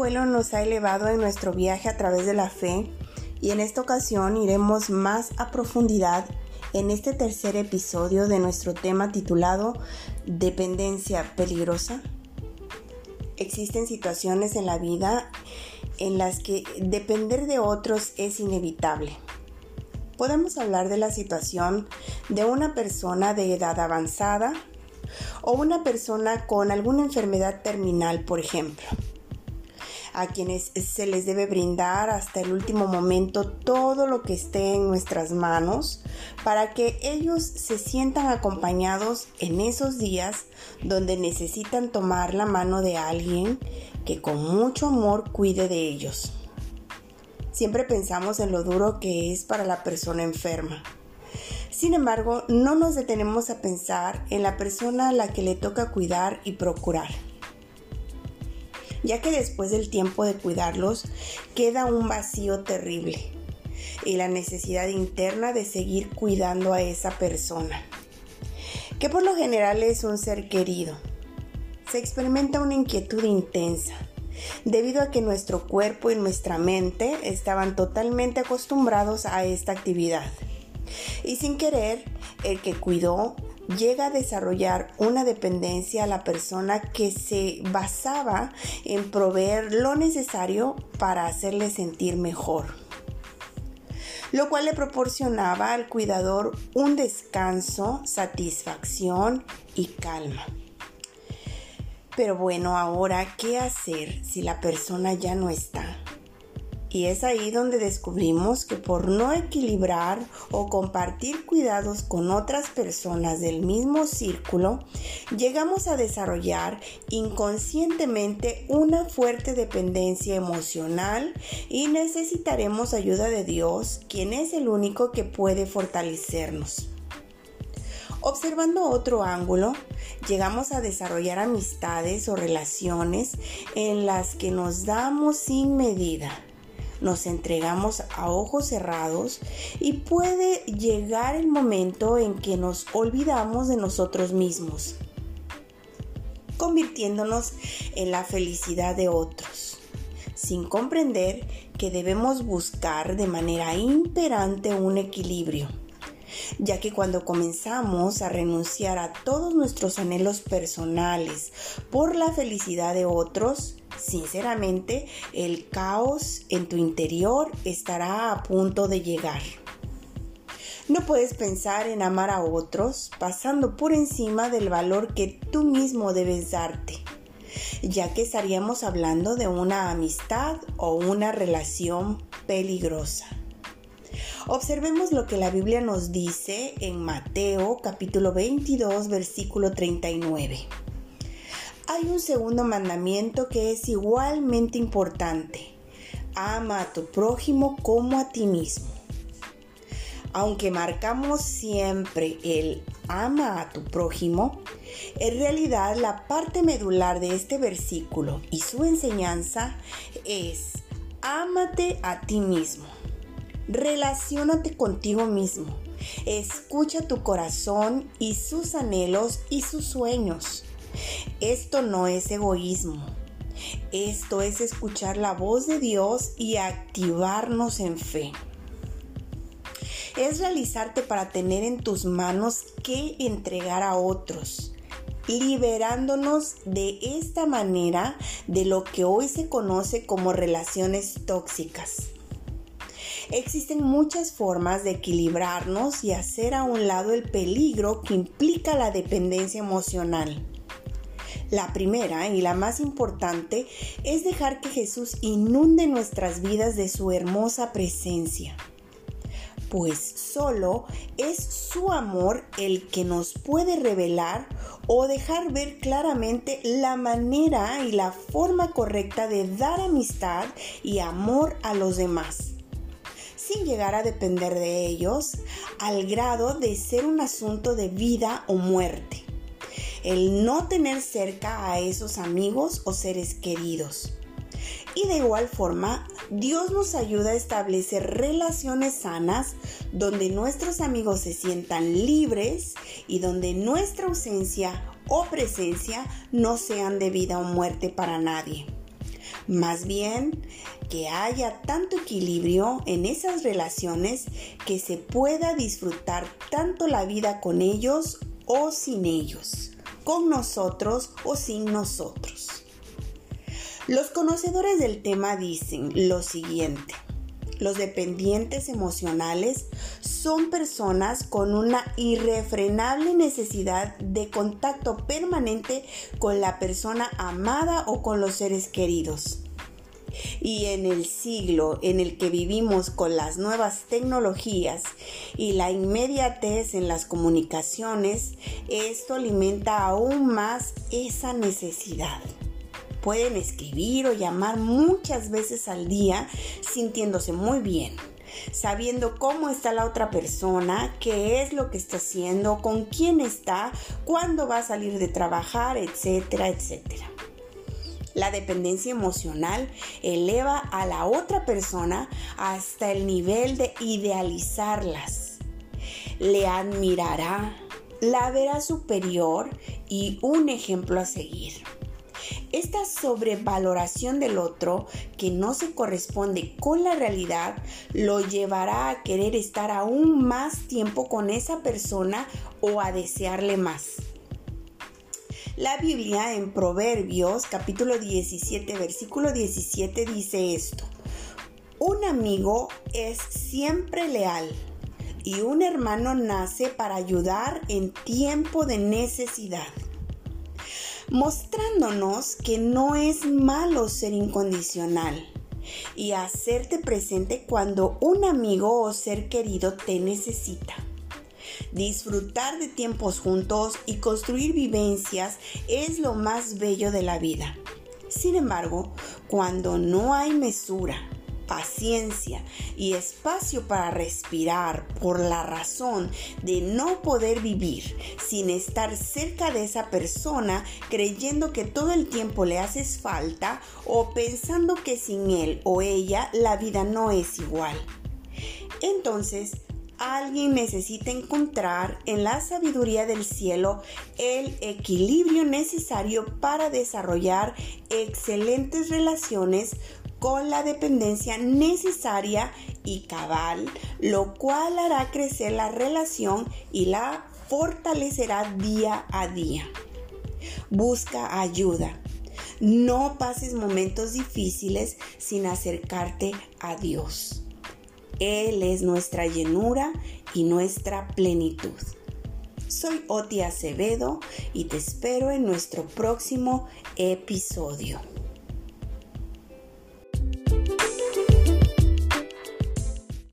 vuelo nos ha elevado en nuestro viaje a través de la fe y en esta ocasión iremos más a profundidad en este tercer episodio de nuestro tema titulado Dependencia peligrosa. Existen situaciones en la vida en las que depender de otros es inevitable. Podemos hablar de la situación de una persona de edad avanzada o una persona con alguna enfermedad terminal, por ejemplo a quienes se les debe brindar hasta el último momento todo lo que esté en nuestras manos para que ellos se sientan acompañados en esos días donde necesitan tomar la mano de alguien que con mucho amor cuide de ellos. Siempre pensamos en lo duro que es para la persona enferma. Sin embargo, no nos detenemos a pensar en la persona a la que le toca cuidar y procurar ya que después del tiempo de cuidarlos queda un vacío terrible y la necesidad interna de seguir cuidando a esa persona, que por lo general es un ser querido. Se experimenta una inquietud intensa, debido a que nuestro cuerpo y nuestra mente estaban totalmente acostumbrados a esta actividad. Y sin querer, el que cuidó llega a desarrollar una dependencia a la persona que se basaba en proveer lo necesario para hacerle sentir mejor lo cual le proporcionaba al cuidador un descanso, satisfacción y calma. Pero bueno, ahora, ¿qué hacer si la persona ya no está? Y es ahí donde descubrimos que por no equilibrar o compartir cuidados con otras personas del mismo círculo, llegamos a desarrollar inconscientemente una fuerte dependencia emocional y necesitaremos ayuda de Dios, quien es el único que puede fortalecernos. Observando otro ángulo, llegamos a desarrollar amistades o relaciones en las que nos damos sin medida nos entregamos a ojos cerrados y puede llegar el momento en que nos olvidamos de nosotros mismos, convirtiéndonos en la felicidad de otros, sin comprender que debemos buscar de manera imperante un equilibrio ya que cuando comenzamos a renunciar a todos nuestros anhelos personales por la felicidad de otros, Sinceramente, el caos en tu interior estará a punto de llegar. No puedes pensar en amar a otros pasando por encima del valor que tú mismo debes darte, ya que estaríamos hablando de una amistad o una relación peligrosa. Observemos lo que la Biblia nos dice en Mateo capítulo 22 versículo 39 hay un segundo mandamiento que es igualmente importante. Ama a tu prójimo como a ti mismo. Aunque marcamos siempre el ama a tu prójimo, en realidad la parte medular de este versículo y su enseñanza es ámate a ti mismo. Relaciónate contigo mismo. Escucha tu corazón y sus anhelos y sus sueños. Esto no es egoísmo. Esto es escuchar la voz de Dios y activarnos en fe. Es realizarte para tener en tus manos que entregar a otros, liberándonos de esta manera de lo que hoy se conoce como relaciones tóxicas. Existen muchas formas de equilibrarnos y hacer a un lado el peligro que implica la dependencia emocional. La primera y la más importante es dejar que Jesús inunde nuestras vidas de su hermosa presencia. Pues solo es su amor el que nos puede revelar o dejar ver claramente la manera y la forma correcta de dar amistad y amor a los demás, sin llegar a depender de ellos al grado de ser un asunto de vida o muerte el no tener cerca a esos amigos o seres queridos. Y de igual forma, Dios nos ayuda a establecer relaciones sanas donde nuestros amigos se sientan libres y donde nuestra ausencia o presencia no sean de vida o muerte para nadie. Más bien, que haya tanto equilibrio en esas relaciones que se pueda disfrutar tanto la vida con ellos o sin ellos, con nosotros o sin nosotros. Los conocedores del tema dicen lo siguiente. Los dependientes emocionales son personas con una irrefrenable necesidad de contacto permanente con la persona amada o con los seres queridos. Y en el siglo en el que vivimos con las nuevas tecnologías y la inmediatez en las comunicaciones, esto alimenta aún más esa necesidad. Pueden escribir o llamar muchas veces al día sintiéndose muy bien sabiendo cómo está la otra persona, qué es lo que está haciendo, con quién está, cuándo va a salir de trabajar, etcétera, etcétera. La dependencia emocional eleva a la otra persona hasta el nivel de idealizarlas. Le admirará, la verá superior y un ejemplo a seguir. Esta sobrevaloración del otro que no se corresponde con la realidad lo llevará a querer estar aún más tiempo con esa persona o a desearle más. La Biblia en Proverbios capítulo 17 versículo 17 dice esto. Un amigo es siempre leal y un hermano nace para ayudar en tiempo de necesidad mostrándonos que no es malo ser incondicional y hacerte presente cuando un amigo o ser querido te necesita. Disfrutar de tiempos juntos y construir vivencias es lo más bello de la vida. Sin embargo, cuando no hay mesura, paciencia y espacio para respirar por la razón de no poder vivir sin estar cerca de esa persona creyendo que todo el tiempo le haces falta o pensando que sin él o ella la vida no es igual. Entonces, alguien necesita encontrar en la sabiduría del cielo el equilibrio necesario para desarrollar excelentes relaciones con la dependencia necesaria y cabal, lo cual hará crecer la relación y la fortalecerá día a día. Busca ayuda. No pases momentos difíciles sin acercarte a Dios. Él es nuestra llenura y nuestra plenitud. Soy Oti Acevedo y te espero en nuestro próximo episodio.